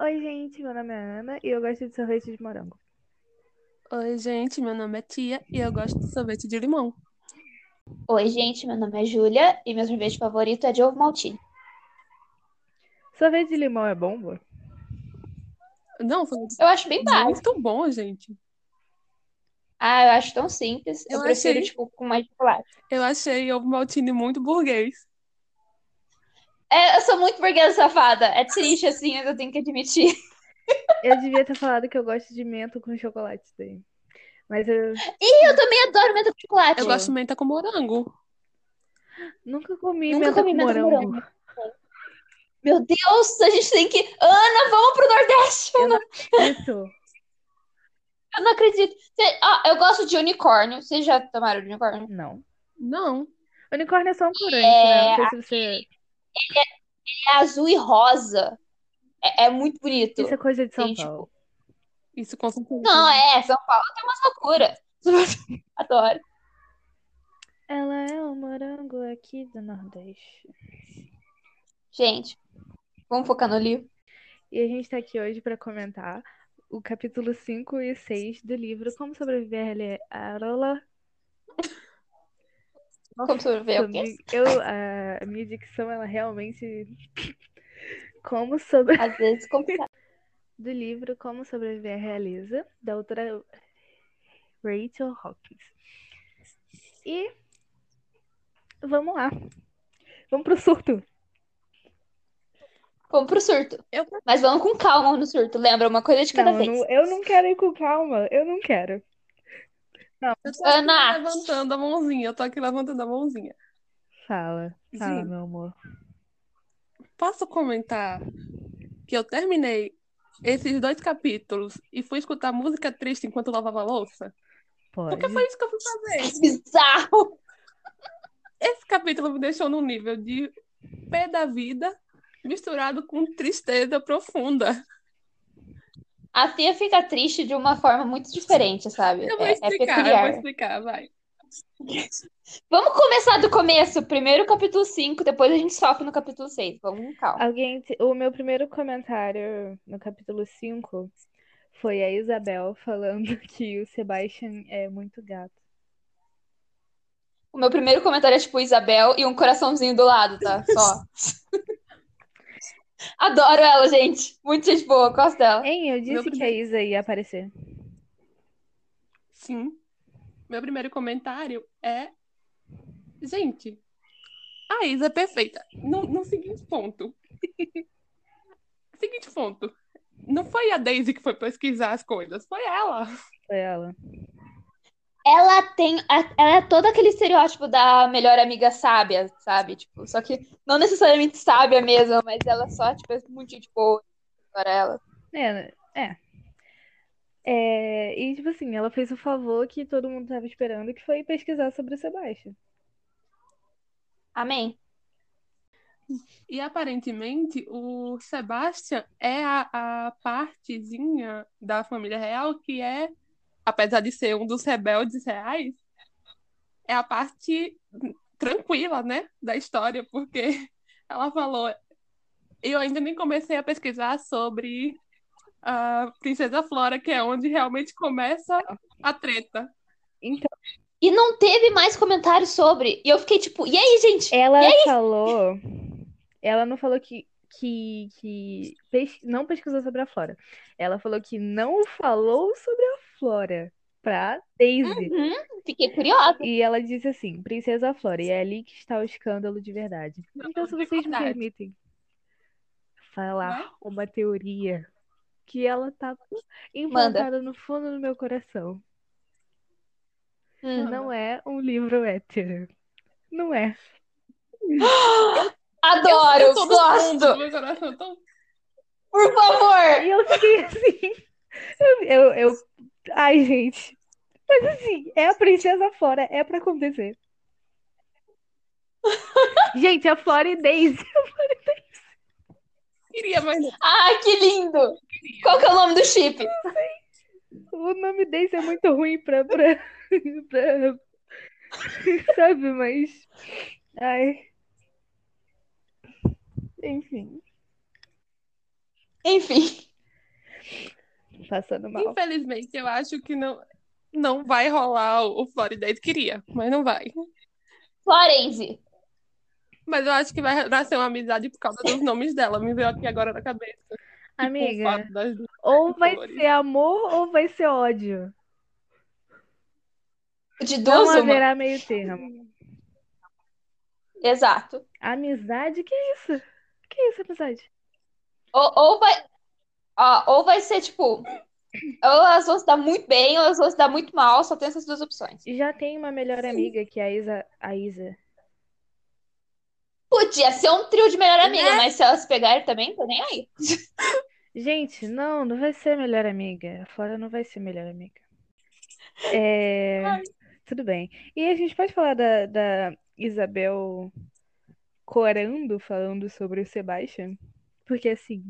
Oi, gente, meu nome é Ana e eu gosto de sorvete de morango. Oi, gente, meu nome é Tia e eu gosto de sorvete de limão. Oi, gente, meu nome é Júlia e meu sorvete favorito é de ovo maltine. Sorvete de limão é bom, amor? Não, Eu acho bem básico. muito bom, gente. Ah, eu acho tão simples. Eu, Eu prefiro, achei- tipo, com mais chocolate. Eu achei ovo maltine muito burguês. É, eu sou muito burguesa safada. É triste, assim, mas eu tenho que admitir. Eu devia ter falado que eu gosto de menta com chocolate daí. Mas eu Ih, eu também adoro menta com chocolate. Eu gosto de menta com morango. nunca comi Nunca menta comi com menta com morango. morango. Meu Deus, a gente tem que... Ana, vamos pro Nordeste! Eu não acredito. Eu não acredito. Cê- Ah, eu gosto de unicórnio. Vocês já tomaram de unicórnio? Não. Não. Unicórnio é só um corante, É, né? Não sei se você. É azul e rosa. É, é muito bonito. Isso é coisa de São Tem, tipo, Paulo. Isso com certeza. Não, é, São Paulo tem umas loucuras. Adoro. Ela é o morango aqui do Nordeste. Gente, vamos focar no livro. E a gente tá aqui hoje pra comentar o capítulo 5 e 6 do livro Como Sobreviver a Ele- a Arola. Como sobreviver o quê? Sobre- Eu, a, a minha dicção, ela realmente. Como sobre. Às vezes complicado. Do livro Como Sobreviver a Realiza, da autora Rachel Hawkins. E. Vamos lá. Vamos pro surto. Vamos pro surto. Eu, Mas vamos com calma no surto. Lembra? Uma coisa de cada Não, vez. não- eu não quero ir com calma. Eu não quero. Eu tô Ana. levantando a mãozinha. Eu tô aqui levantando a mãozinha. Fala. Fala, Sim. meu amor. Posso comentar que eu terminei esses dois capítulos e fui escutar música triste enquanto lavava a louça? Pode. Porque foi isso que eu fui fazer. Bizarro. Esse capítulo me deixou num nível de pé da vida misturado com tristeza profunda. A Fia fica triste de uma forma muito diferente, sabe? Eu vou É, é explicar, eu vou explicar, vai. Vamos começar do começo. Primeiro capítulo 5, depois a gente sofre no capítulo 6. Vamos com calma. Alguém. O meu primeiro comentário no capítulo 5 foi a Isabel falando que o Sebastian é muito gato. O meu primeiro comentário é tipo Isabel e um coraçãozinho do lado, tá? Só. Adoro ela, gente. Muito gente boa, gosto dela. Hein, eu disse Meu que a Isa ia aparecer. Sim. Meu primeiro comentário é. Gente, a Isa é perfeita. No, no seguinte ponto. seguinte ponto. Não foi a Daisy que foi pesquisar as coisas, foi ela. Foi ela. Ela tem. a- Ela é todo aquele estereótipo da melhor amiga sábia, sabe? Tipo, só que não necessariamente sábia mesmo, mas ela só, tipo, é muito gente boa. Para ela. É, é. É, e tipo assim, ela fez o favor que todo mundo tava esperando, que foi pesquisar sobre o Sebastian. Amém. E aparentemente o Sebastian é a, a partezinha da família real que é, apesar de ser um dos rebeldes reais, é a parte tranquila, né, da história, porque ela falou. Eu ainda nem comecei a pesquisar sobre a Princesa Flora, que é onde realmente começa a treta. Então, E não teve mais comentários sobre. E eu fiquei tipo, e aí, gente? ela falou. Ela não falou que, que, que pes- não pesquisou sobre a Flora. Ela falou que não falou sobre a Flora pra Daisy. Uhum, fiquei curiosa. E ela disse assim: Princesa Flora, e é ali que está o escândalo de verdade. Não, Então, se vocês me permitem falar uma teoria que ela tá implantada no fundo do meu coração. Hum. Não é um livro hétero. Não é. Adoro, Eu fundo do gosto. meu coração, então Por favor. E eu fiquei assim. Eu, eu, eu- Ai, gente. Mas assim, é a princesa Flora, é pra acontecer. Gente, a Flora e Daisy. queria, mas não. Ai, que lindo. Qual que é o nome do chip? O nome Daisy é muito ruim pra, pra, pra- Sabe, mas. Ai. Enfim. Enfim. passando mal. Infelizmente, eu acho que não, não vai rolar o Florida queria, mas não vai. Florence. Mas eu acho que vai nascer uma amizade por causa dos nomes dela. Me veio aqui agora na cabeça. Tipo, Amiga, ou vai cores. ser amor ou vai ser ódio. De Não duas, uma. haverá meio termo. Exato. Amizade? Que isso? Que isso, amizade? Ou, ou vai. ó, ou vai ser, tipo. Ou elas vão se dar muito bem, ou elas vão se dar muito mal. Só tem essas duas opções. Já tem uma melhor amiga que é a Isa. A Isa. Podia ser um trio de melhor amiga, mas se elas pegarem também, tô nem aí. Gente, não, não vai ser melhor amiga. A Flora não vai ser melhor amiga. É, Ai. tudo bem. E a gente pode falar da, da Isabel corando, falando sobre o Sebastian? Porque assim,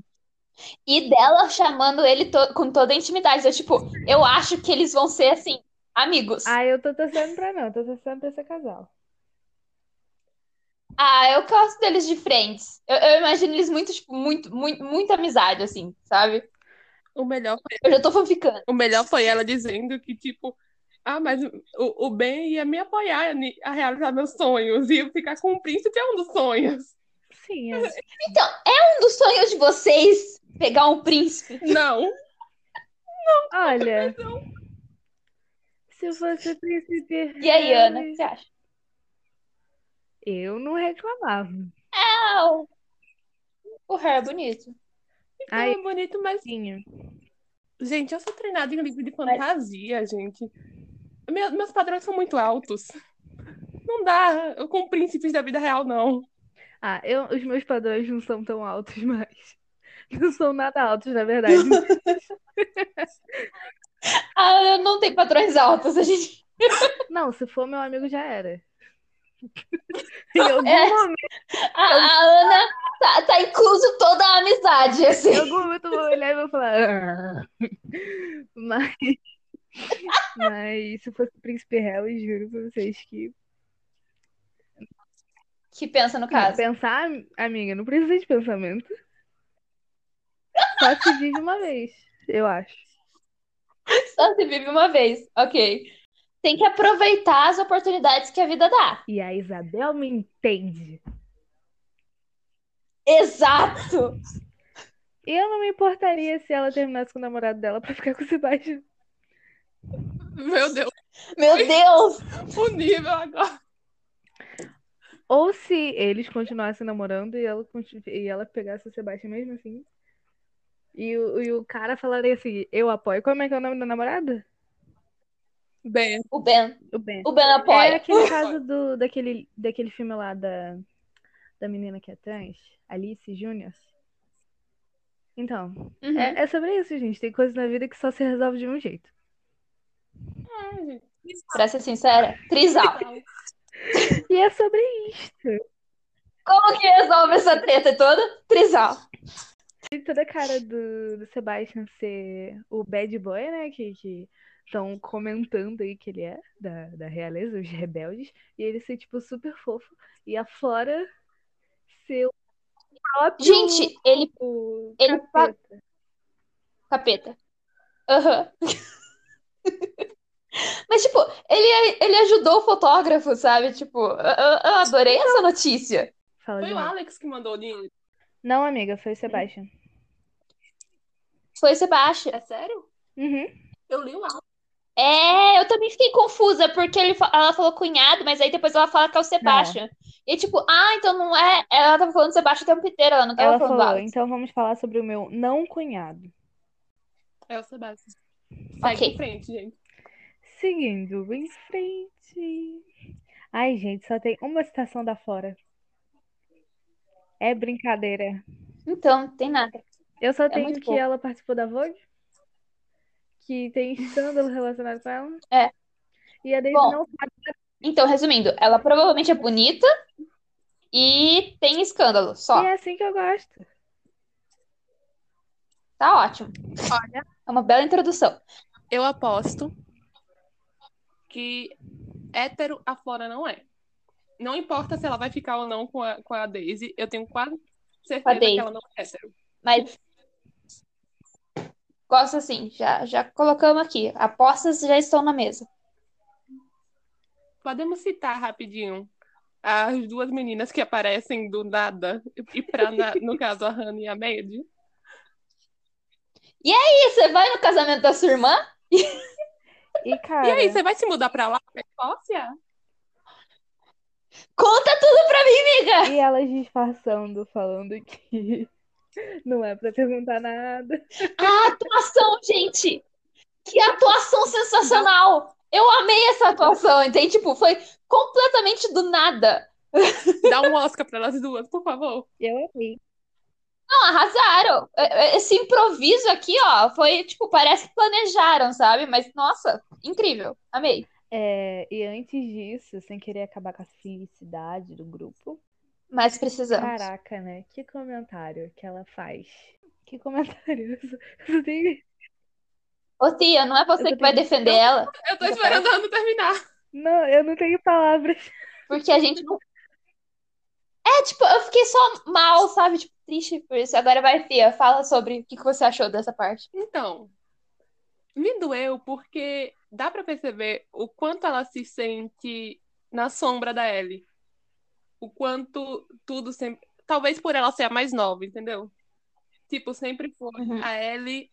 E dela chamando ele to- com toda a intimidade. Eu, tipo, eu acho que eles vão ser assim, amigos. ah, eu tô torcendo pra não, tô torcendo pra esse casal. Ah, eu gosto deles de frentes. Eu, eu imagino eles muito, tipo, muito, muito, muita amizade, assim, sabe? O melhor, foi, Eu já tô fanficando. o melhor foi ela dizendo que, tipo, ah, mas o, o Ben ia me apoiar a realizar meus sonhos. E eu ficar com o príncipe é um dos sonhos. É. Então, é um dos sonhos de vocês pegar um príncipe? Não. Olha, se fosse príncipe E aí, Ana, o que você acha? eu não reclamava. Ah, o Harry é bonito. Então Ai. é bonito, mas. Sim. Gente, eu sou treinada em livro de fantasia, gente. Meu- meus padrões são muito altos. Não dá eu com príncipes da vida real, não. Ah, eu, os meus padrões não são tão altos, mas não são nada altos, na verdade. Ah, eu não tenho padrões altos, a gente. Não, se for meu amigo já era. Em algum É. momento, A, a Ana tá, tá incluso toda a amizade, assim. em algum momento eu vou olhar e vou falar. "Ah". Mas, mas se fosse o Príncipe Harry, juro pra vocês que Que pensa no caso. pensar, amiga, não precisa de pensamento. Só se vive uma vez, eu acho. Só se vive uma vez. Ok. Tem que aproveitar as oportunidades que a vida dá. E a Isabel me entende. Exato! Eu não me importaria se ela terminasse com o namorado dela pra ficar com o Sebastião. Meu Deus, Meu Deus! o nível agora. Ou se eles continuassem namorando e ela, e ela pegasse o Sebastião mesmo assim. E o, e o cara falaria assim: Eu apoio. Como é que é o nome da namorada? Ben, O Ben. O Ben. O Ben É apoia. aquele caso do, daquele, daquele filme lá da, da menina que é trans, Alice Júnior. Então, Uhum. é, é sobre isso, gente. Tem coisas na vida que só se resolve de um jeito. é, gente. Pra ser sincera, trisal. E é sobre isso. Como que resolve essa treta toda? Trisal. E toda a cara do, do Sebastian ser o bad boy, né? Que estão comentando aí que ele é, da, da realeza, os rebeldes. E ele ser, tipo, super fofo. E a Flora ser o próprio Gente, ele. o ele capeta. Capeta. Aham. Mas, tipo, ele, ele ajudou o fotógrafo, sabe? Tipo, eu, eu- adorei essa notícia. Fala Foi o. Alex que mandou o dinheiro. Não, amiga, foi o Sebastian. Foi o Sebastião. É sério? Uhum. Eu li o Alex. É, eu também fiquei confusa, porque ele, ela falou cunhado, mas aí depois ela fala que é o Sebastian. E tipo, ah, então não é. Ela tava falando Sebastian o tempo inteiro, ela não tava Ela falando do falou, Alex. então vamos falar sobre o meu não cunhado. É o Sebastião. Segue Ok. em frente, gente. Seguindo em frente. Ai, gente, só tem uma citação da Flora. É brincadeira. Então, não tem nada. Eu só tenho É muito que pouco. ela participou da Vogue, que tem escândalo relacionado com ela. É. E a Daisy Bom. não sabe. Então, resumindo, ela provavelmente é bonita e tem escândalo, só. E é assim que eu gosto. Tá ótimo. Olha, É uma bela introdução. eu aposto que hétero a Flora não é. Não importa se ela vai ficar ou não com a, com a Daisy, eu tenho quase certeza que ela não é hétero. Mas Gosto assim, já, já colocamos aqui. Apostas já estão na mesa. Podemos citar rapidinho as duas meninas que aparecem do nada, e pra, na- no caso, a Hannah e a Maddie. E você vai no casamento da sua irmã? E, cara, E aí, você vai se mudar pra lá, pra Escócia? Conta tudo pra mim, amiga! e elas disfarçando, falando que não é pra perguntar nada. A atuação, gente! Que atuação sensacional! Eu amei essa atuação, entende? Tipo, foi completamente do nada. Dá um Oscar pra elas duas, por favor. Eu amei. Não, arrasaram. É, é, Esse improviso aqui, ó, foi, tipo, parece que planejaram, sabe? Mas, nossa, incrível. Amei. É, e antes disso, sem querer acabar com a felicidade do grupo, Mas precisamos. caraca, né? Que comentário que ela faz. Que comentário. Eu eu só tenho- Ô, tia, não é você Eu que vai defender ela? Eu tô esperando a Hannah terminar. Não, eu não tenho palavras. Porque a gente não. É, tipo, eu fiquei só mal, sabe? Tipo, triste por isso. Agora vai, Fia, fala sobre o que que você achou dessa parte. Então, me doeu porque dá pra perceber o quanto ela se sente na sombra da Ellie. O quanto tudo sempre. Talvez por ela ser a mais nova, entendeu? Tipo, sempre foi Uhum. a Ellie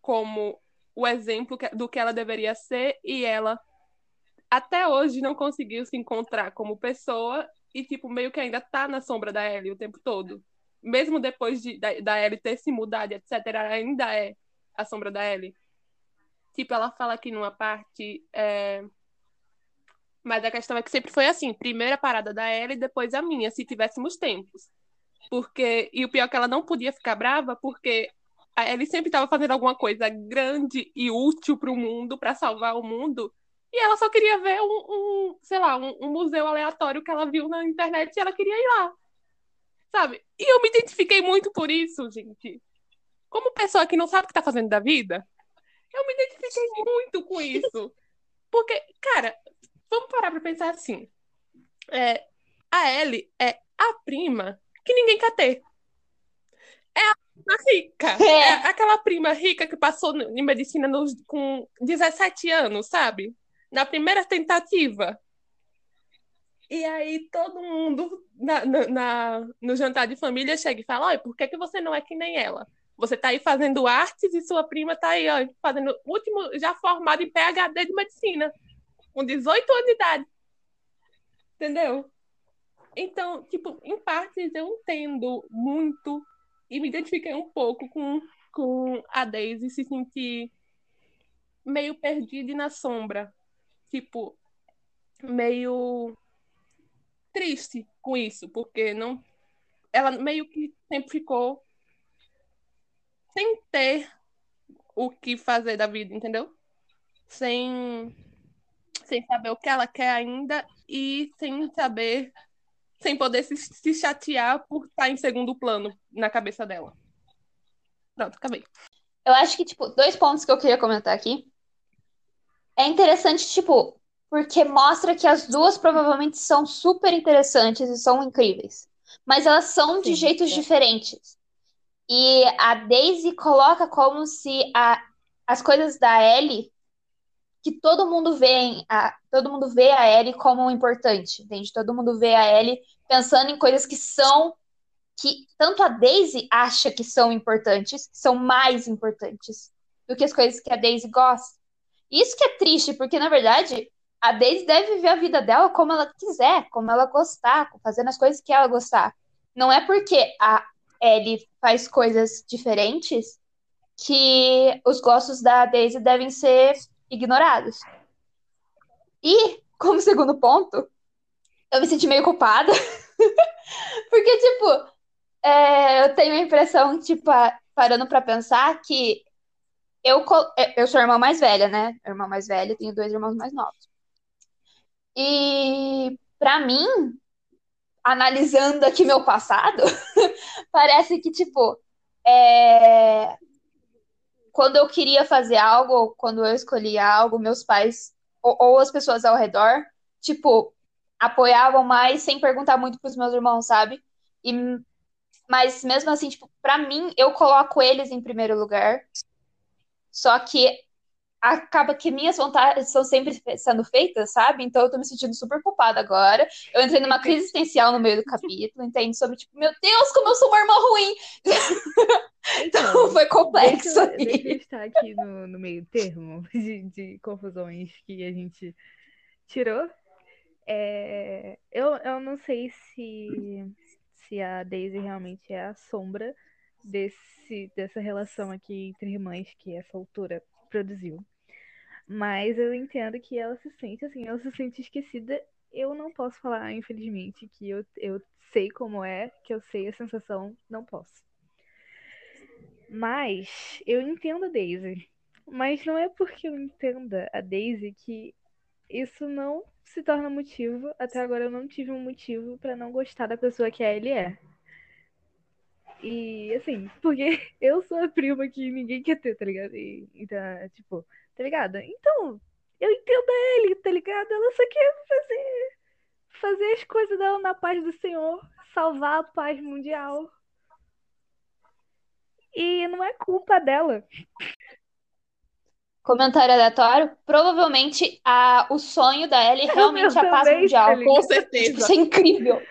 como o exemplo do que ela deveria ser e ela até hoje não conseguiu se encontrar como pessoa e, tipo, meio que ainda tá na sombra da Ellie o tempo todo. Mesmo depois de, da, da Ellie ter se mudado, etc., ela ainda é a sombra da Ellie. Tipo, ela fala aqui numa parte. é, Mas a questão é que sempre foi assim: primeira parada da Ellie, depois a minha, se tivéssemos tempos. Porque. E o pior é que ela não podia ficar brava, porque a Ellie sempre estava fazendo alguma coisa grande e útil para o mundo, para salvar o mundo. E ela só queria ver um, um, sei lá, um, um museu aleatório que ela viu na internet e ela queria ir lá. Sabe? E eu me identifiquei muito por isso, gente. Como pessoa que não sabe o que tá fazendo da vida, eu me identifiquei muito com isso. Porque, cara, vamos parar pra pensar assim. É, a Ellie é a prima que ninguém quer ter. É a prima rica. É. É aquela prima rica que passou em medicina nos- com 17 anos, sabe? Na primeira tentativa. E aí todo mundo na, na- na- no jantar de família chega e fala: por que, que você não é que nem ela? Você tá aí fazendo artes e sua prima tá aí, ó, fazendo último, já formada em PhD de medicina, com 18 anos de idade. Entendeu? Então, tipo, em partes eu entendo muito e me identifiquei um pouco com, com a Daisy se sentir meio perdida e na sombra. Tipo, meio triste com isso, porque não ela meio que sempre ficou sem ter o que fazer da vida, entendeu? Sem sem saber o que ela quer ainda e sem saber sem poder se, se chatear por estar em segundo plano na cabeça dela. Pronto, acabei. Eu acho que, tipo, dois pontos que eu queria comentar aqui. É interessante, tipo, porque mostra que as duas provavelmente são super interessantes e são incríveis. Mas elas são de Sim, jeitos é. diferentes. E a Daisy coloca como se a, as coisas da Ellie, que todo mundo vê, a, todo mundo vê a Ellie como importante, entende? Todo mundo vê a Ellie pensando em coisas que são que tanto a Daisy acha que são importantes, que são mais importantes do que as coisas que a Daisy gosta. Isso que é triste, porque na verdade a Daisy deve viver a vida dela como ela quiser, como ela gostar, fazendo as coisas que ela gostar. Não é porque a Ellie faz coisas diferentes que os gostos da Daisy devem ser ignorados. E, como segundo ponto, eu me senti meio culpada. Porque, tipo, é, eu tenho a impressão, tipo, parando pra pensar, que eu, é, eu sou a irmã mais velha, né? Irmã mais velha, tenho dois irmãos mais novos. E, pra mim, analisando aqui meu passado, parece que, tipo, é, quando eu queria fazer algo, quando eu escolhia algo, meus pais, ou, ou as pessoas ao redor, tipo, apoiavam mais sem perguntar muito pros meus irmãos, sabe? E mas mesmo assim, tipo, pra mim, eu coloco eles em primeiro lugar. Só que acaba que minhas vontades são sempre sendo feitas, sabe? Então eu tô me sentindo super culpada agora. Eu entrei numa crise existencial no meio do capítulo, entende? Sobre, tipo, meu Deus, como eu sou uma irmã ruim! Então, foi complexo. Deixa, deixa eu estar aqui no, no meio termo de, de confusões que a gente tirou. É, eu, eu não sei se, se a Daisy realmente é a sombra desse, dessa relação aqui entre irmãs que essa autora produziu. Mas eu entendo que ela se sente assim, ela se sente esquecida. Eu não posso falar, infelizmente, que eu, eu sei como é, que eu sei a sensação, não posso. Mas eu entendo a Daisy. Mas não é porque eu entenda a Daisy que isso não se torna motivo. Até agora eu não tive um motivo pra não gostar da pessoa que a Ellie é. E assim, porque eu sou a prima que ninguém quer ter, tá ligado? E, então, tipo, tá ligado? Então, eu entendo a Ellie, tá ligado? Ela só quer fazer, fazer as coisas dela na paz do Senhor, salvar a paz mundial. E não é culpa dela. Comentário aleatório. Provavelmente a, o sonho da Ellie realmente é a paz mundial. tá ligado? Com Tipo, certeza. isso é incrível.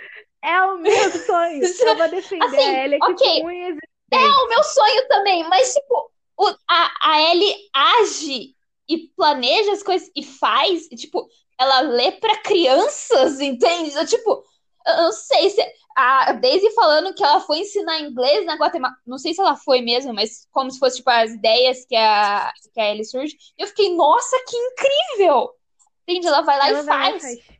É o meu sonho. Eu vou defender Assim, a Ellie aqui ok. com e É o meu sonho também, mas tipo, o- a, a Ellie age e planeja as coisas e faz, e, tipo, ela lê pra crianças, entende? Eu, tipo, eu não sei se a Daisy falando que ela foi ensinar inglês na Guatemala, não sei se ela foi mesmo, mas como se fosse tipo as ideias que a que a Ellie surge. Eu fiquei, nossa, que incrível! Entende? Ela vai lá Ela e e faz. faz.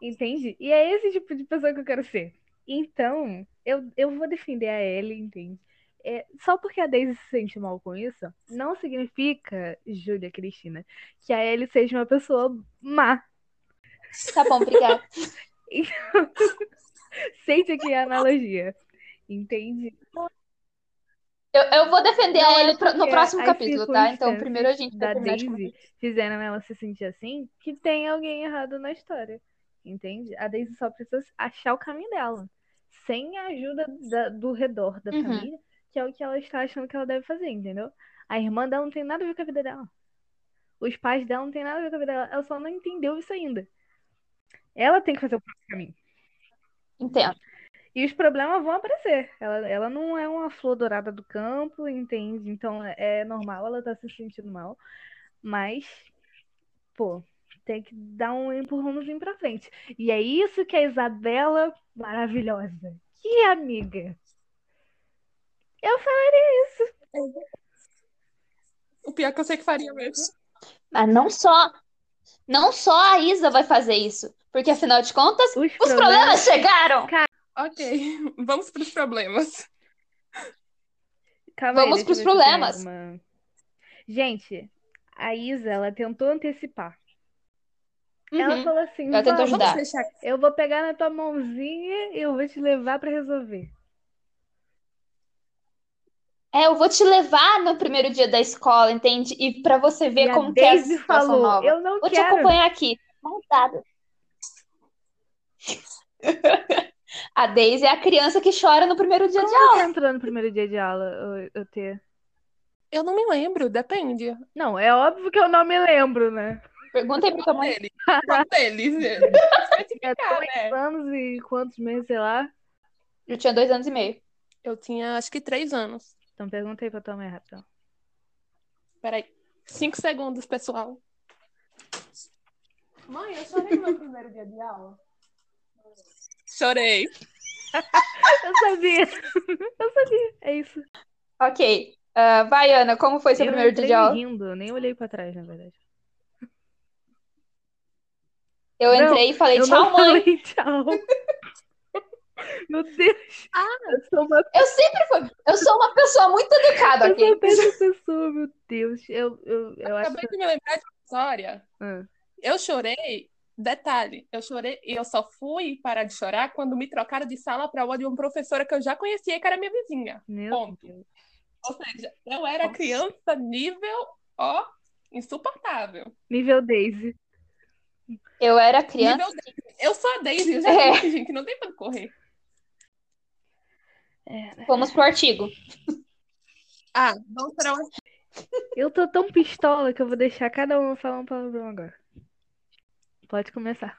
Entende? E é esse tipo de pessoa que eu quero ser. Então, eu, eu vou defender a Ellie, entende? É, só porque a Daisy se sente mal com isso, não significa, Júlia Cristina, que a Ellie seja uma pessoa má. Tá bom, obrigada. Sente aqui a analogia. Entende? Eu, eu vou defender Não a é Ellie no próximo capítulo, tá? Então primeiro a gente da Daisy fizeram ela se sentir assim, que tem alguém errado na história. Entende? A Daisy só precisa achar o caminho dela. Sem a ajuda da- do redor da Uhum. família, que é o que ela está achando que ela deve fazer, entendeu? A irmã dela não tem nada a ver com a vida dela. Os pais dela não tem nada a ver com a vida dela. Ela só não entendeu isso ainda. Ela tem que fazer o próprio caminho. Entendo. E os problemas vão aparecer. Ela, ela não é uma flor dourada do campo, entende? Então é normal ela estar se sentindo mal. Mas, pô, tem que dar um empurrãozinho pra frente. E é isso que a Isabela, maravilhosa, que amiga. Eu falaria isso. O pior é que eu sei que faria mesmo. Mas não só, não só a Isa vai fazer isso, porque afinal de contas, Os os problemas chegaram. Ok, vamos pros problemas. Calma aí, Vamos eu pros problemas. Gente, a Isa, ela tentou antecipar. Ela Uhum. falou assim: Ela tentou "Vamos, ajudar. Vamos fechar. Eu vou pegar na tua mãozinha e eu vou te levar pra resolver. É, eu vou te levar no primeiro dia da escola, entende? E pra você ver E a como que é a situação falou: nova. Eu não Vou te quero. acompanhar aqui. Montada. A Daisy é a criança que chora no primeiro dia de Como aula. você entrou no primeiro dia de aula, eu, eu ter? Eu não me lembro, depende. Não, é óbvio que eu não me lembro, né? Pergunta aí pra tua mãe. Dele. Qual deles? É dois né? anos e quantos meses, sei lá. Eu tinha dois anos e meio. Eu tinha acho que três anos. Então pergunta aí pra tua mãe rapidão. Peraí. Cinco segundos, pessoal. Mãe, eu chorei no meu primeiro dia de aula. Chorei. Eu sabia. Eu sabia. É isso. Ok. Ah, vai, Ana, como foi seu eu primeiro dia de aula? rindo, eu nem olhei pra trás, na verdade. Eu Não, entrei e falei, eu tchau, não mãe. falei tchau. Meu Deus. Ah. eu sou uma, Eu sempre fui. Eu sou uma pessoa muito educada, eu sou ok? essa pessoa, meu Deus. Eu, eu, eu acho. Acabei de me lembrar de uma história. Ah, Eu chorei. Detalhe, eu chorei e eu só fui parar de chorar quando me trocaram de sala para aula de uma professora que eu já conhecia, que era minha vizinha. meu Ponto. Deus. Ou seja, eu era Nossa. criança nível, ó, insuportável. Nível Daisy. Eu era criança. Eu sou a Daisy, eu já É. disse, gente, não tem pra correr. É, né? Vamos pro artigo. Ah, vamos para o Eu tô tão pistola que eu vou deixar cada um falar um palavrão agora. Pode começar.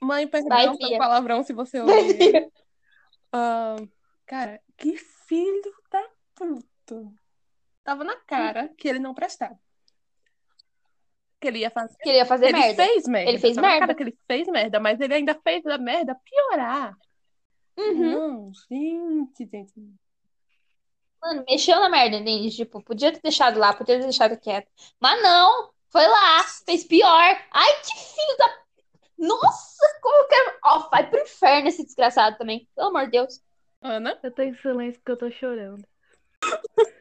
Mãe, perdão pelo palavrão se você ouvir. Ah, cara, que filho da puta. Tava na cara que ele não prestava. Que ele ia fazer. Queria fazer ele merda. fez merda. Ele fez merda. cara que ele fez merda, mas ele ainda fez a merda piorar. Uhum. Não, gente, gente. Mano, mexeu na merda, entende? Tipo, podia ter deixado lá, podia ter deixado quieto. Mas não, foi lá, fez pior. Ai, que filho da. Nossa, como que é. Ó, vai pro inferno esse desgraçado também. Pelo amor de Deus. Ana? Eu tô em silêncio porque eu tô chorando.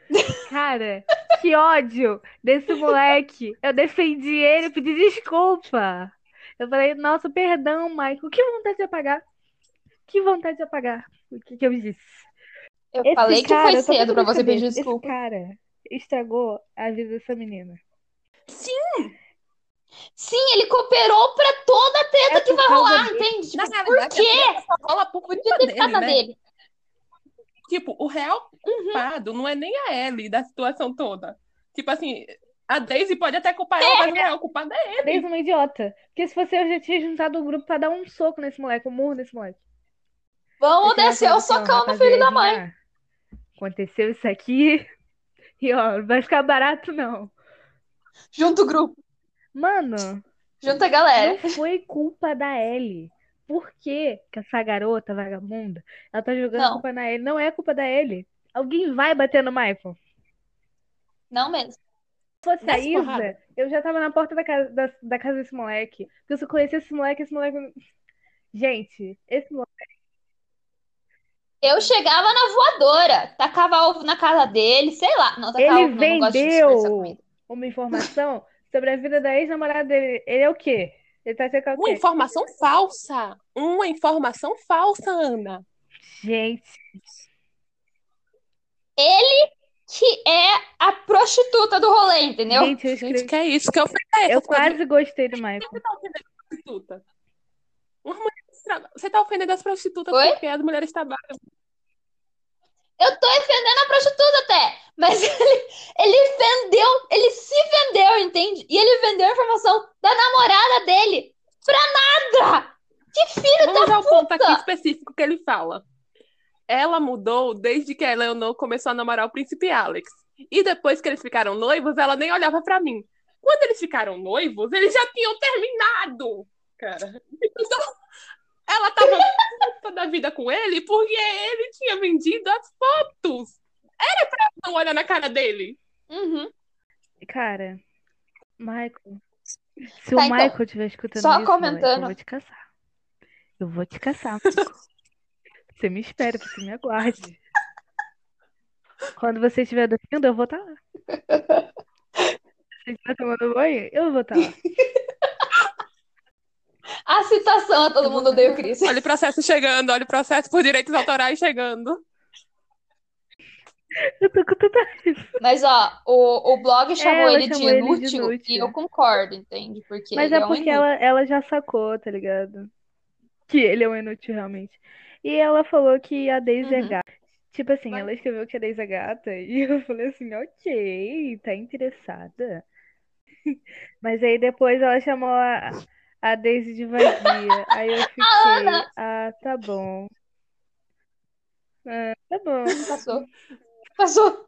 Cara, que ódio desse moleque. Eu defendi ele, pedi desculpa. Eu falei, nossa, perdão, Michael. Que vontade de apagar. Que vontade de apagar. O que, que eu disse? Eu Esse falei que cara, foi eu tô cedo pra você pedir Esse desculpa. cara estragou a vida dessa menina. Sim, ele cooperou pra toda a treta É que por vai rolar, dele. entende? Na Tipo, por quê? rola por culpa dele, né? dele. Tipo, o real culpado não é nem a Ellie da situação toda. Tipo assim, a Daisy pode até culpar ela, mas o real culpado é ele. Desde uma idiota. Porque se fosse eu, já tinha juntado o grupo pra dar um soco nesse moleque, um murro nesse moleque. Vamos descer o assim, socão no filho da mãe. rapaziadinha, Aconteceu isso aqui. E ó, não vai ficar barato, não. Junta o grupo, Mano, junta a galera. não foi culpa da Ellie. Por que que essa garota vagabunda, ela tá jogando Não. culpa na Ellie? Não é culpa da Ellie. Alguém vai bater no Michael. Não mesmo. Se fosse a porrada. Isa, eu já tava na porta da casa, da, da casa desse moleque. Porque se eu conhecesse esse moleque, esse moleque. Gente, esse moleque. Eu chegava na voadora, tacava ovo na casa dele, sei lá. Não, Ele ovo, não, não gosto de desperdiçar vendeu comida. uma informação sobre a vida da ex-namorada dele. Ele é o quê? Ele tá o Uma informação falsa. Uma informação falsa, Ana. Gente, Ele que é a prostituta do rolê, entendeu? gente, eu Gente, escrevi. que é isso? Que é essa? Eu tá quase gostei do Michael. Você tá ofendendo mulher Você tá ofendendo as prostitutas Oi? porque as mulheres trabalham. Eu tô defendendo a prostituta até, mas ele, ele vendeu, ele se vendeu, entende? E ele vendeu a informação pra nada! Que filho Vamos da ao ponto aqui puta! específico que ele fala. Ela mudou desde que a Eleanor começou a namorar o príncipe Alex. E depois que eles ficaram noivos, ela nem olhava pra mim. Quando eles ficaram noivos, eles já tinham terminado, cara. Então, ela tava puta da vida com ele porque ele tinha vendido as fotos. Era pra ela não olhar na cara dele. Uhum. Cara, Michael. Se Tá, o então. Michael estiver escutando Só isso, comentando. eu vou te caçar. Eu vou te caçar. Você me espere, você me aguarde. Quando você estiver dormindo, eu vou estar lá. Se você estiver tomando banho, eu vou estar lá. A citação a todo Eu mundo odeia o Chris. Olha o processo chegando, olha o processo por direitos autorais chegando. Eu tô com tanta raiva. Mas, ó, o, o blog chamou ela ele de chamou ele de inútil e eu concordo, entende? Porque Mas é é um porque inútil. ela, ela já sacou, tá ligado? Que ele é um inútil, realmente. E ela falou que a Daisy é Uhum. gata. Tipo assim, Vai. ela escreveu que a Daisy é gata. E eu falei assim, ok, tá interessada. Mas aí depois ela chamou a, a Daisy de vadia. Aí eu fiquei, ah, tá bom. Ah, tá bom. Passou. Passou.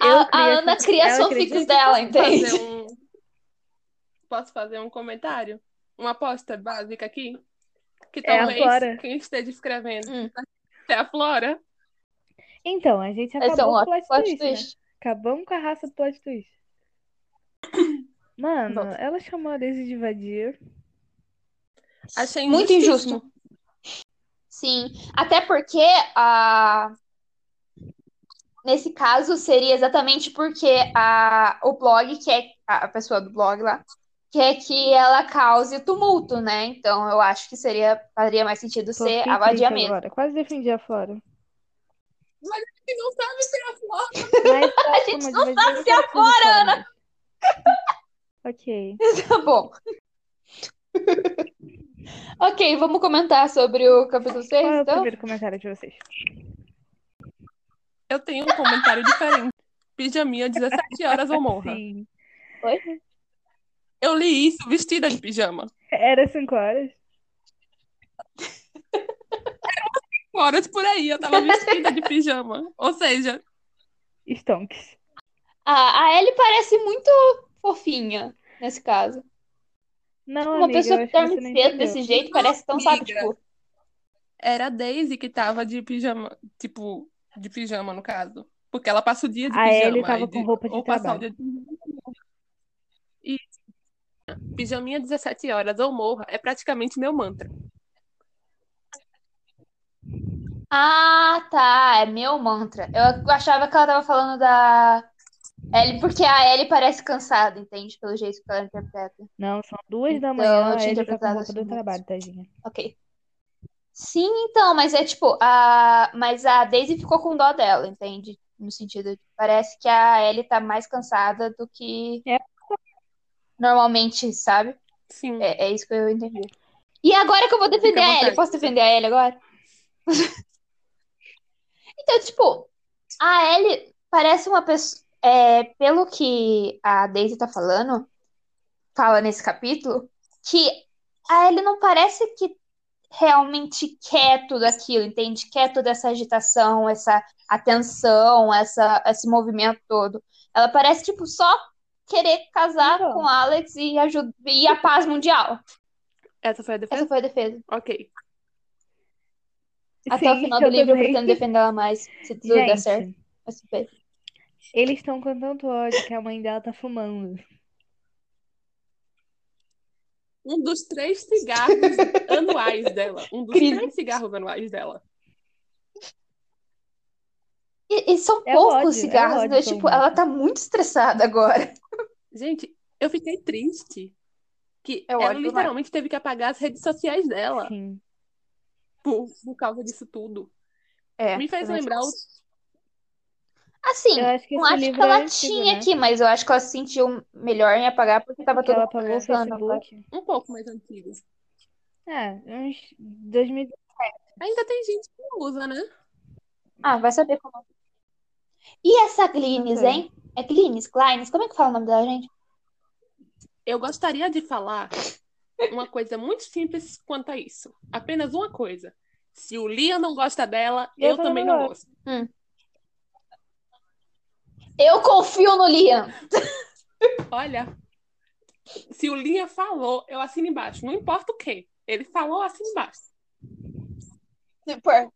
A, a Ana essa- cria fanfics que dela, entende? fazer um... Posso fazer um comentário? Uma aposta básica aqui? Que É talvez Flora. quem esteja escrevendo Hum. é a Flora. Então, a gente é acabou um com o plot plot twist, né? twist. Acabamos com a raça do plot twist. Mano, Volta. ela chamou a Daisy de vadia. Achei Muito injusto. Sim, até porque a... nesse caso seria exatamente porque a... o blog quer, a a pessoa do blog lá, quer que ela cause tumulto, né? Então eu acho que seria, faria mais sentido Tô ser a vadia mesmo. agora. Quase defendi a Flora. E não sabe ser a Flora. Mas A gente não sabe se é a Flora, Ana. Ok. Tá bom. Ok, vamos comentar sobre o capítulo 6, Qual é o então? primeiro comentário de vocês? Eu tenho um comentário diferente. Pijaminha, 17 horas ou morra. Sim. Oi? Eu li isso vestida de pijama. Era cinco horas? Horas por aí, eu tava vestida de pijama. Ou seja, Stonks. A, a Ellie parece muito fofinha nesse caso. Não, Uma amiga, pessoa que dorme cedo entendeu. desse jeito parece tão, sabe, Amiga. tipo. era a Daisy que tava de pijama, tipo, de pijama no caso. Porque ela passa o dia de A pijama. Ellie tava e com roupa de ou passar o trabalho. dia de... E pijaminha 17 horas ou morra é praticamente meu mantra. Ah, tá. É meu mantra. Eu achava que ela tava falando da Ellie, porque a Ellie parece cansada, entende? Pelo jeito que ela interpreta. Não, são duas da Então, manhã, eu a tinha Ellie tá com roupa do trabalho, tadinha. Ok. Sim, então, mas é tipo, a... mas a Daisy ficou com dó dela, entende? No sentido de parece que a Ellie tá mais cansada do que É. normalmente, sabe? Sim. É, é isso que eu entendi. E agora que eu vou defender a Ellie, posso defender a Ellie agora? Então, tipo, a Ellie parece uma pessoa. É, pelo que a Daisy tá falando, fala nesse capítulo, que a Ellie não parece que realmente quer tudo aquilo, entende? Quer toda essa agitação, essa atenção, essa, esse movimento todo. Ela parece, tipo, só querer casar Então. com o Alex e, e a paz mundial. Essa foi a defesa? Essa foi a defesa. Ok. Até o Sim, final do livro eu pretendo defender ela mais, se tudo der certo. Gente, Mas tudo bem. Eles estão com tanto ódio que a mãe dela tá fumando. Um dos três cigarros anuais dela. Um dos Crise. três cigarros anuais dela. E, e são É poucos ódio, é cigarros, ódio né? Tipo, ela tá muito estressada agora. Gente, eu fiquei triste que É ela literalmente teve que apagar as redes sociais dela Sim. por, por causa disso tudo. É, Me fez lembrar o Assim, Eu acho que não acho que livro é ela antigo, tinha né? aqui, mas eu acho que ela se sentiu melhor em apagar porque tava Porque todo ela mundo apagou né? Facebook. um pouco mais antigo. É, uns 2000. Ainda tem gente que não usa, né? Ah, vai saber como. E essa sei. hein? É Glynis, Kleines? Como é que fala o nome dela, gente? Eu gostaria de falar uma coisa muito simples quanto a isso. Apenas uma coisa. Se o Liam não gosta dela, Eu eu, também não gosto. gosto. Eu confio no Liam. Olha, se o Liam falou, eu assino embaixo. Não importa o quê. Ele falou, assino embaixo. Por-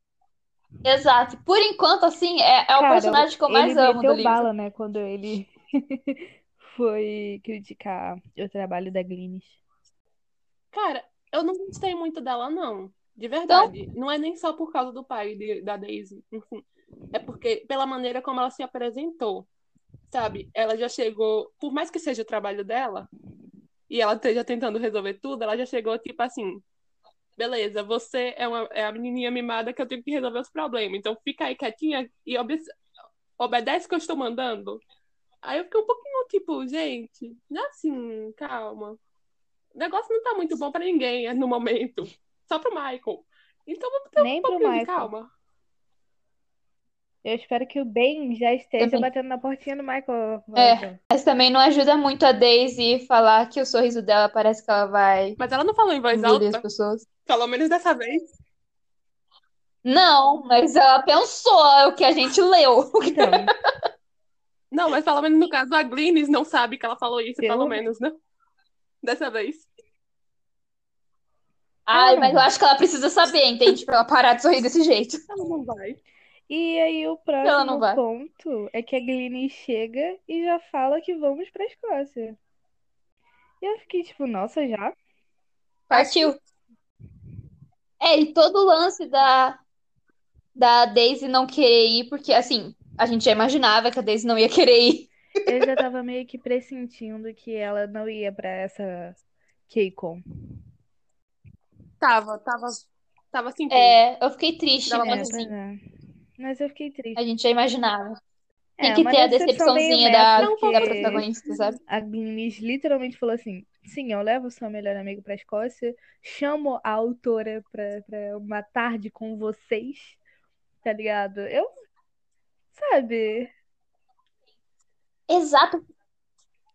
Exato. Por enquanto, assim, é, é o Cara, personagem que eu mais amo do livro. bala, né? Quando ele foi criticar o trabalho da Glynis. Cara, eu não gostei muito dela, não. De verdade. Não é nem só por causa do pai de- da Daisy. Enfim. É porque, pela maneira como ela se apresentou. Sabe? Ela já chegou, por mais que seja o trabalho dela, e ela esteja tentando resolver tudo, ela já chegou tipo assim. Beleza, você é, uma, é a menininha mimada que eu tenho que resolver os problemas. Então fica aí quietinha e obede- obedece o que eu estou mandando. Aí eu fiquei um pouquinho tipo, gente, não é assim, calma. O negócio não tá muito bom pra ninguém no momento. Só pro Michael. Então vamos ter Nem um pouquinho de calma. Eu espero que o Ben já esteja Também. batendo na portinha do Michael. É. Mas também não ajuda muito a Daisy falar que o sorriso dela parece que ela vai Mas ela não falou em voz engolir as alta, pessoas. pelo menos dessa vez. Não, mas ela pensou é o que a gente leu. Então, Não, mas pelo menos no caso a Glynis não sabe que ela falou isso, Pelo pelo menos, né? Dessa vez. Ai, não. mas eu acho que ela precisa saber, entende? Pra ela parar de sorrir desse jeito. Ela não vai. E aí o próximo vai. ponto é que a Glynis chega e já fala que vamos pra Escócia. E eu fiquei tipo, nossa, já? Partiu. É, e todo o lance da, da Daisy não querer ir, porque assim, a gente já imaginava que a Daisy não ia querer ir. Eu já tava meio que pressentindo que ela não ia pra essa KCON. Tava, tava, tava sentindo. É, eu fiquei triste, pra É, assim. é. Mas eu fiquei triste. A gente já imaginava. Tem É, que ter a decepçãozinha da, da protagonista, sabe? A Glynis literalmente falou assim: sim, eu levo sua melhor amiga pra Escócia, chamo a autora pra, pra uma tarde com vocês, tá ligado? Eu. Sabe? Exato.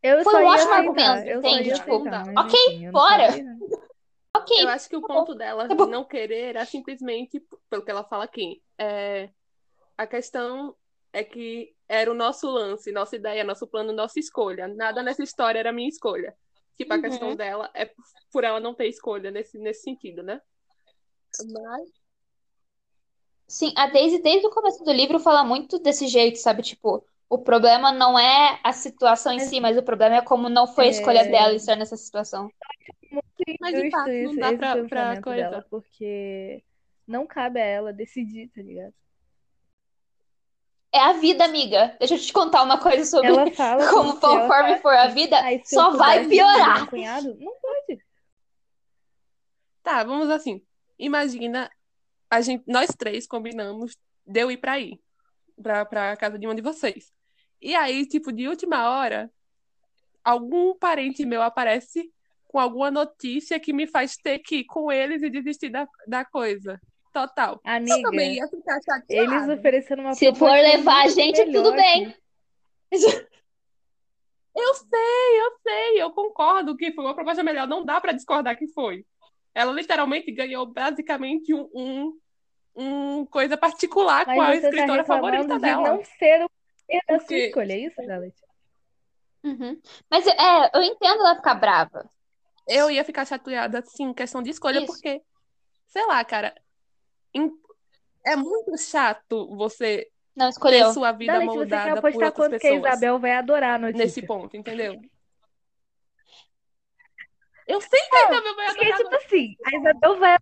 Eu Foi só um ótimo aceitar, argumento, eu entende? Tipo, ok, enfim, bora. Ok. Eu acho que o ponto dela Tá de não querer era simplesmente, pelo que ela fala aqui, é, a questão é que era o nosso lance, nossa ideia, nosso plano, nossa escolha. Nada nessa história era minha escolha. Tipo, a Uhum. questão dela é por ela não ter escolha nesse, nesse sentido, né? Mas, Sim, a Daisy, desde o começo do livro, fala muito desse jeito, sabe? Tipo, o problema não é a situação em Mas- si, mas o problema é como não foi a escolha É. dela estar nessa situação. Mas, de fato, não dá pra- pra coisa. dela, porque não cabe a ela decidir, tá ligado? É a vida, amiga. Deixa eu te contar uma coisa sobre Ela fala como ela conforme fala for a vida, "Ai, se eu só vai piorar. um cunhado, não pode. tá, vamos assim. Imagina, a gente, nós três combinamos de eu ir pra aí, pra, pra casa de uma de vocês. E aí, tipo, de última hora, algum parente meu aparece com alguma notícia que me faz ter que ir com eles e desistir da, da coisa. Total. Eu Amiga, também ia ficar chateada. eles ofereceram uma Se for levar a gente, tudo melhor bem. que- Eu sei, eu sei, eu concordo que foi uma proposta melhor. Não dá pra discordar que foi. Ela literalmente ganhou basicamente um, um, um coisa particular com a Mas tá escritora favorita reclamando de dela. não ser o da sua escolha, é isso, Dalet? Uhum. Mas é, eu entendo ela ficar brava. Eu ia ficar chateada, sim, questão de escolha, Isso. porque, sei lá, cara, é muito chato você Não ter escolheu. sua vida Dalet, você quer moldada por outras quanto que a pessoas Isabel vai adorar a notícia? nesse ponto, entendeu? Eu sei que a Isabel vai Porque, adorar. tipo assim, a Isabel vai.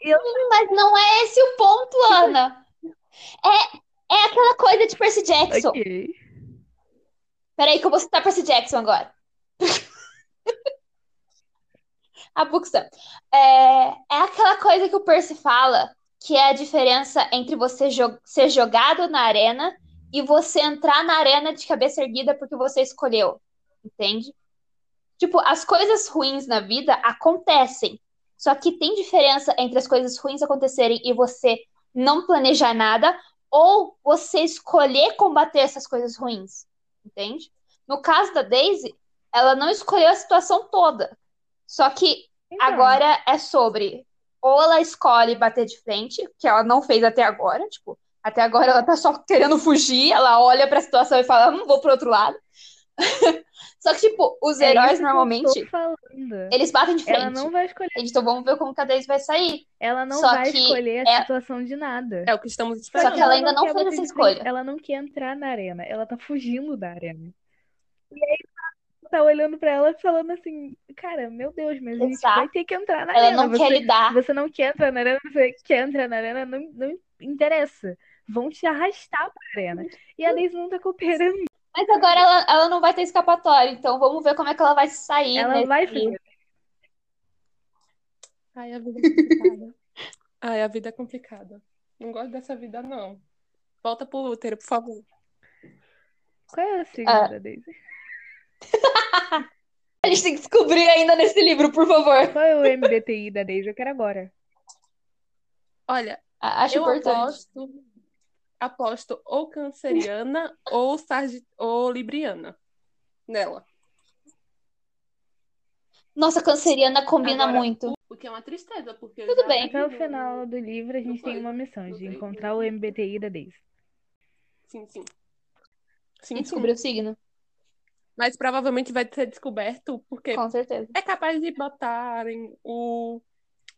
Eu Mas não é esse o ponto, Ana. É, é aquela coisa de Percy Jackson. Ok. Peraí que eu vou citar Percy Jackson agora. A Buxton. É, é aquela coisa que o Percy fala, que é a diferença entre você jo- ser jogado na arena e você entrar na arena de cabeça erguida porque você escolheu. Entende? Tipo, as coisas ruins na vida acontecem. Só que tem diferença entre as coisas ruins acontecerem e você não planejar nada ou você escolher combater essas coisas ruins. Entende? No caso da Daisy, ela não escolheu a situação toda. Só que Então, agora é sobre ou ela escolhe bater de frente, que ela não fez até agora, tipo, até agora ela tá só querendo fugir, ela olha pra situação e fala, hum, vou pro outro lado. Só que, tipo, os é heróis normalmente, eles batem de Ela frente. não vai escolher. Então vamos ver como que a Daisy vai sair. Ela não Só vai que escolher a é- situação de nada. É o que estamos Só esperando. que ela ainda não quer fez essa frente, escolha. Ela não quer entrar na arena. Ela tá fugindo da arena. E aí tá olhando pra ela e falando assim, cara, meu Deus, mas a gente Exato. vai ter que entrar na Ela arena. não quer Você, lidar. você não quer entrar na arena, você quer entrar na arena, não, não interessa. Vão te arrastar pra arena. E a Daisy não tá cooperando. Mas agora ela, ela não vai ter escapatória, então vamos ver como é que ela vai sair Ela nesse... vai fazer. Ai, a vida é complicada. Ai, a vida é complicada. Não gosto dessa vida, não. Volta pro útero, por favor. Qual é o signo Ah. da Daisy? A gente tem que descobrir ainda nesse livro, por favor. Qual é o MBTI da Daisy? Eu quero agora. Olha, A- Acho eu importante. aposto, aposto ou canceriana ou, sargi... ou libriana nela. Nossa, canceriana combina Agora, muito. O que é uma tristeza, porque Tudo bem. Até o final do livro, a gente tem uma missão de encontrar o MBTI da Daisy. Sim, sim. E Sim, sim. descobrir o signo, Mas provavelmente vai ser descoberto porque com certeza. é capaz de botarem o,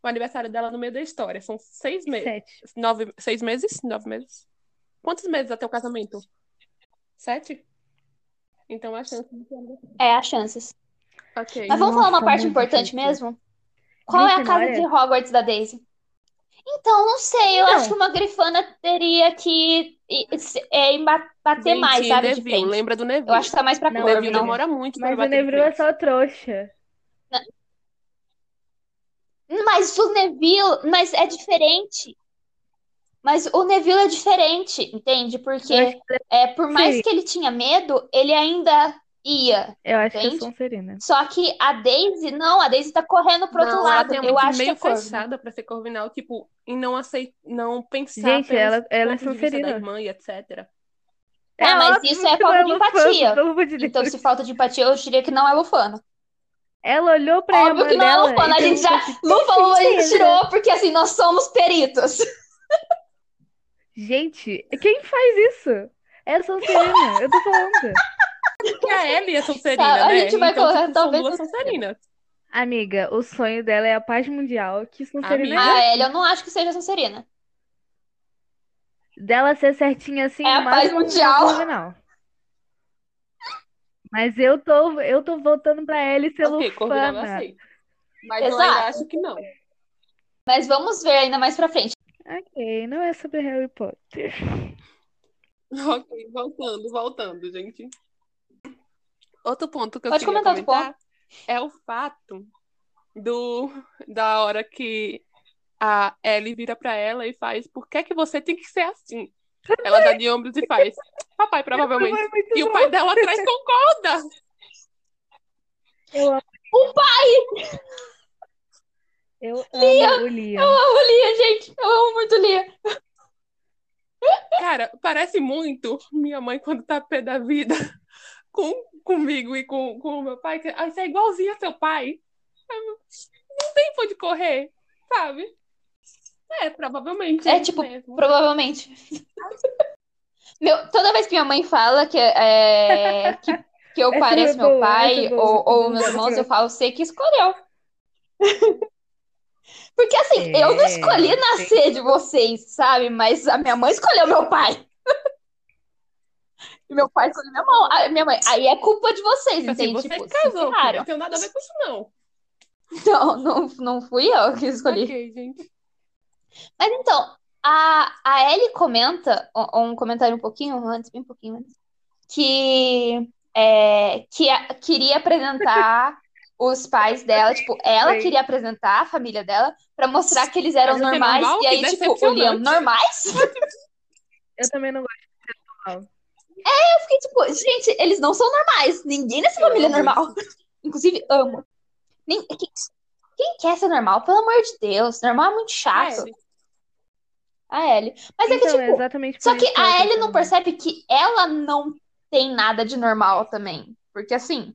o aniversário dela no meio da história. São seis meses. Sete. Nove, seis meses? Nove meses? Quantos meses até o casamento? Sete? Então a chance de. É, há chances. Ok. Mas vamos falar uma Nossa, parte importante difícil. mesmo? Qual é a casa Grifinória? de Hogwarts da Daisy? Então, não sei. Eu Não. acho que uma grifana teria que e- é, bater Gente, mais, sabe? De Neville, frente. lembra do Neville. Eu acho que tá mais pra Não, O Corvo, Neville não. demora muito Mas o bater de Neville é só trouxa. Mas o Neville, mas é diferente. Mas o Neville é diferente, entende? Porque que, é, por mais Sim. que ele tinha medo, ele ainda ia. eu acho que é Entende? Sonserina. Só que a Daisy, não, a Daisy tá correndo pro outro Não, ela lado. tem a Eu acho que meio é Corvo. fechada pra ser corvinal, tipo, em não aceitar, não pensar Gente, ela, ela é de vista da Sonserina. irmã e etc. Ah, mas isso é que falta de Lufano, empatia. de Então, se falta de empatia, eu diria que não é Lufano. Ela olhou pra Óbvio irmã que não é dela Lufano. e A gente já. Lufano a gente tirou porque assim, nós somos peritos. Gente, quem faz isso? É a Sonserina, eu tô falando. Que a Ellie é Sonserina, a né? gente vai então, colocar tipo, são talvez duas Sonserina. Amiga, o sonho dela é a paz mundial. Que Sonserina Amiga. A Ellie, eu não acho que seja Sonserina. dela ser certinha assim, É a paz mundial. final. Mas eu tô, eu tô voltando pra ela e ser Ok, convidado Lufana. aceito. Mas eu Exato. ainda acho que não. Mas vamos ver ainda mais pra frente. Ok, não é sobre Harry Potter. Ok, voltando, voltando, gente. Outro ponto que eu Pode queria comentar comentar é o fato do da hora que a Ellie vira pra ela e faz por que que você tem que ser assim? Ela dá de ombros e faz. Papai, provavelmente. E o pai dela atrás concorda. Eu amo. O pai! Eu amo o Liam. Eu amo Lia, gente. Eu amo muito Lia. Cara, parece muito minha mãe quando tá pé da vida com, comigo e com, com o meu pai. que, Ah, você é igualzinho a seu pai. Não tem pra onde correr, sabe? É, provavelmente. É, isso tipo, mesmo. Provavelmente. Meu, toda vez que minha mãe fala que, é, que, que eu Essa pareço é meu pai essa é boa, ou, ou é meus boa. irmãos, eu falo, sei que escolheu. Porque assim, eu não É, escolhi nascer de vocês, sabe? Mas a minha mãe escolheu meu pai. E meu pai escolheu minha mão. A minha mãe. Aí é culpa de vocês, Assim, entende? você Tipo, se casou, ferraram. não tem nada a ver com isso, não. Não, não, não fui eu que escolhi. Ok, gente. Mas então, a, a Ellie comenta, um, comentário um pouquinho antes, bem pouquinho antes, que, é, que a- queria apresentar os pais dela, tipo, ela Oi. queria apresentar a família dela pra mostrar que eles eram é normais, normal? e aí, Que tipo, o Liam, normais? Eu também não gosto. Eu fiquei tipo, gente, eles não são normais, ninguém nessa Eu família é normal. Inclusive, amo. Nem, quem, quem quer ser normal? Pelo amor de Deus, normal é muito chato. É, A Ellie. Mas é que, Então, é tipo, exatamente Só por que a tá Ellie não percebe que ela não tem nada de normal também. Porque assim.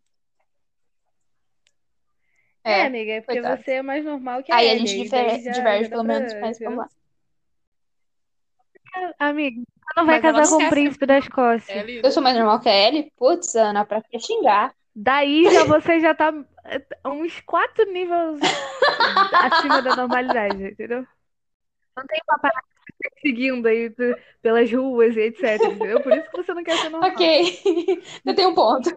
É, É. amiga, é porque coitada. você é mais normal que a Aí a Ellie, gente aí difer- daí já- diverge, já dá pelo menos, mas entendeu? vamos lá. Amiga, ela não vai Mas casar não com o príncipe da Escócia. Ellie- Eu sou mais normal que a Ellie? Putz, Ana, pra que xingar? Daí já você já tá eh, uns quatro níveis acima da normalidade, entendeu? Não tem uma parada seguindo aí pe- pelas ruas e etc, entendeu? Por isso que você não quer ser normal. Ok. Eu tenho um ponto.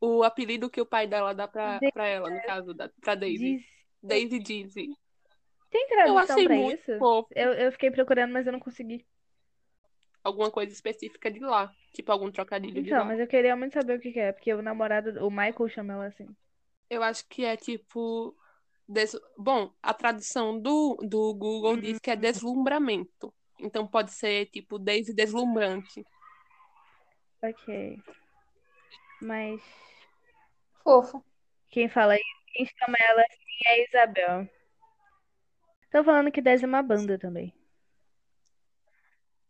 O apelido que o pai dela dá pra, Daisy. pra ela, no caso, da, pra Daisy. Daisy Dizzy. Tem Eu tradução achei pra muito isso? fofo. Eu, eu fiquei procurando, mas eu não consegui. Alguma coisa específica de lá. Tipo, algum trocadilho de Então, lá. mas eu queria muito saber o que que é, porque o namorado, o Michael chama ela assim. Eu acho que é tipo. des- Bom, a tradução do, do Google diz que é deslumbramento. Então pode ser tipo Daisy deslumbrante. Ok. Mas Fofo. quem fala isso, quem chama ela assim é a Isabel. Estão falando que Dez é uma banda também.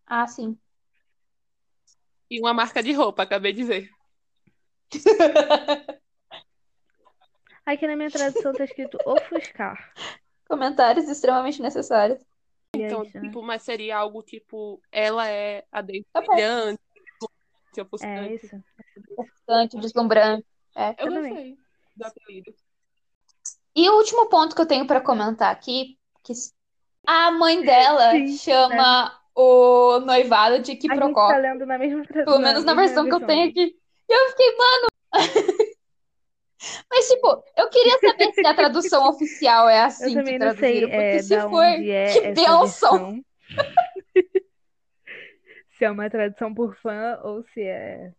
Ah, sim. E uma marca de roupa, acabei de ver. Aqui na minha tradução tá escrito ofuscar. Comentários extremamente necessários. Então, Brilhante, né? tipo, mas seria algo tipo, ela é a Tá bom. brilhante, É ofuscante. isso. Bastante deslumbrante. É. Eu gostei do apelido. E o último ponto que eu tenho pra comentar aqui, que a mãe dela Sim, chama o noivado de Quiprocó. tá lendo na mesma tradução. Pelo menos na versão que eu tenho aqui. E eu fiquei, mano. Mas, tipo, eu queria saber se a tradução oficial é assim que não sei traduziram. Porque é, se for, é que versão. Se é uma tradução por fã ou se é.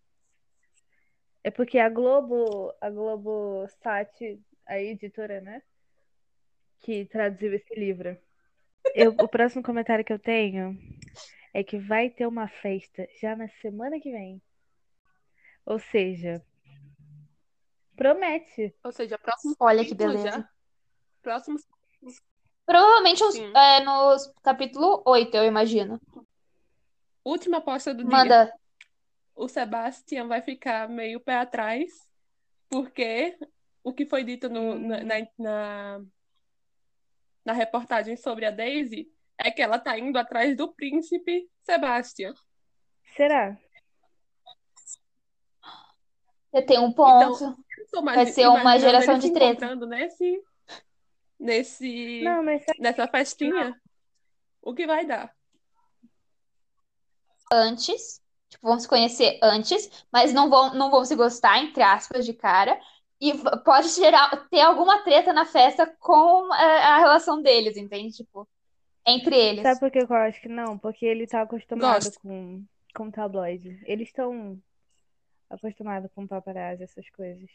É porque a Globo, a Globo Sat, a editora, né? Que traduziu esse livro. Eu, o próximo comentário que eu tenho é que vai ter uma festa já na semana que vem. Ou seja, promete. Ou seja, próximo Olha que beleza. já. Próximo. Provavelmente os- é, no capítulo 8, eu imagino. Última aposta do dia. Manda. o Sebastian vai ficar meio pé atrás, porque o que foi dito no, na, na, na, na reportagem sobre a Daisy é que ela tá indo atrás do príncipe Sebastian. Será? Você tem um ponto. Eu tô Vai ser uma geração de treta. nesse, nesse, Não, mas nessa festinha. O que vai dar? antes, tipo, vão se conhecer antes, mas não vão, não vão se gostar, entre aspas, de cara. E pode gerar, ter alguma treta na festa com é, a relação deles, entende? Tipo, entre eles. sabe por que eu acho que não? Porque ele tá acostumado Gosto. com, com tabloide. Eles estão acostumados com paparazzi, essas coisas.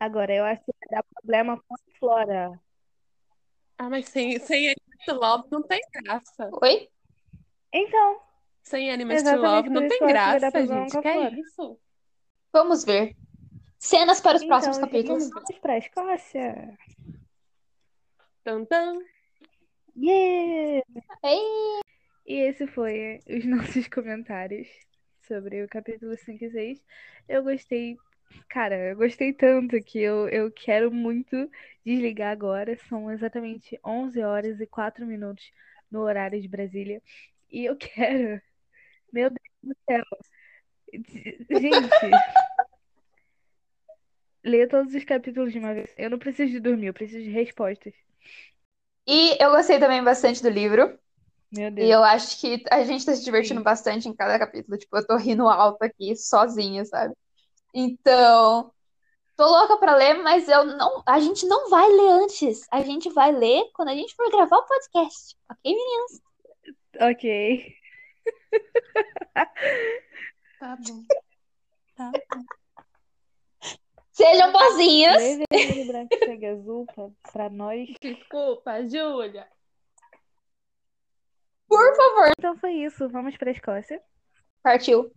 Agora, eu acho que vai dar problema com a Flora. Ah, mas sem, sem to Love não tem graça. Oi? Então, Sem Exatamente Love não tem graça, gente. a Que é Flora. isso? Vamos ver. Cenas para os próximos então, capítulos. gente, vamos pra Escócia. Tan, tan. Yeah! Ei, E esse foi os nossos comentários sobre o capítulo 5 e 6. Eu gostei, cara, eu gostei tanto que eu, eu quero muito desligar agora. São exatamente 11 horas e 4 minutos no horário de Brasília. E eu quero, meu Deus do céu, gente, ler todos os capítulos de uma vez. Eu não preciso de dormir, eu preciso de respostas. E eu gostei também bastante do livro. Meu E Deus. eu acho que a gente tá se divertindo Sim. bastante em cada capítulo. Tipo, eu tô rindo alto aqui, sozinha, sabe? Então, tô louca pra ler, mas eu não, a gente não vai ler antes. A gente vai ler quando a gente for gravar o podcast. Ok, meninas? Ok. Tá bom. Tá bom. Sejam boazinhas. Lê vermelho, branco sangue azul pra nós. Desculpa, Júlia. Por favor. Então foi isso. Vamos pra Escócia. Partiu.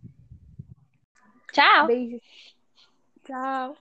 Tchau. Beijo. Tchau.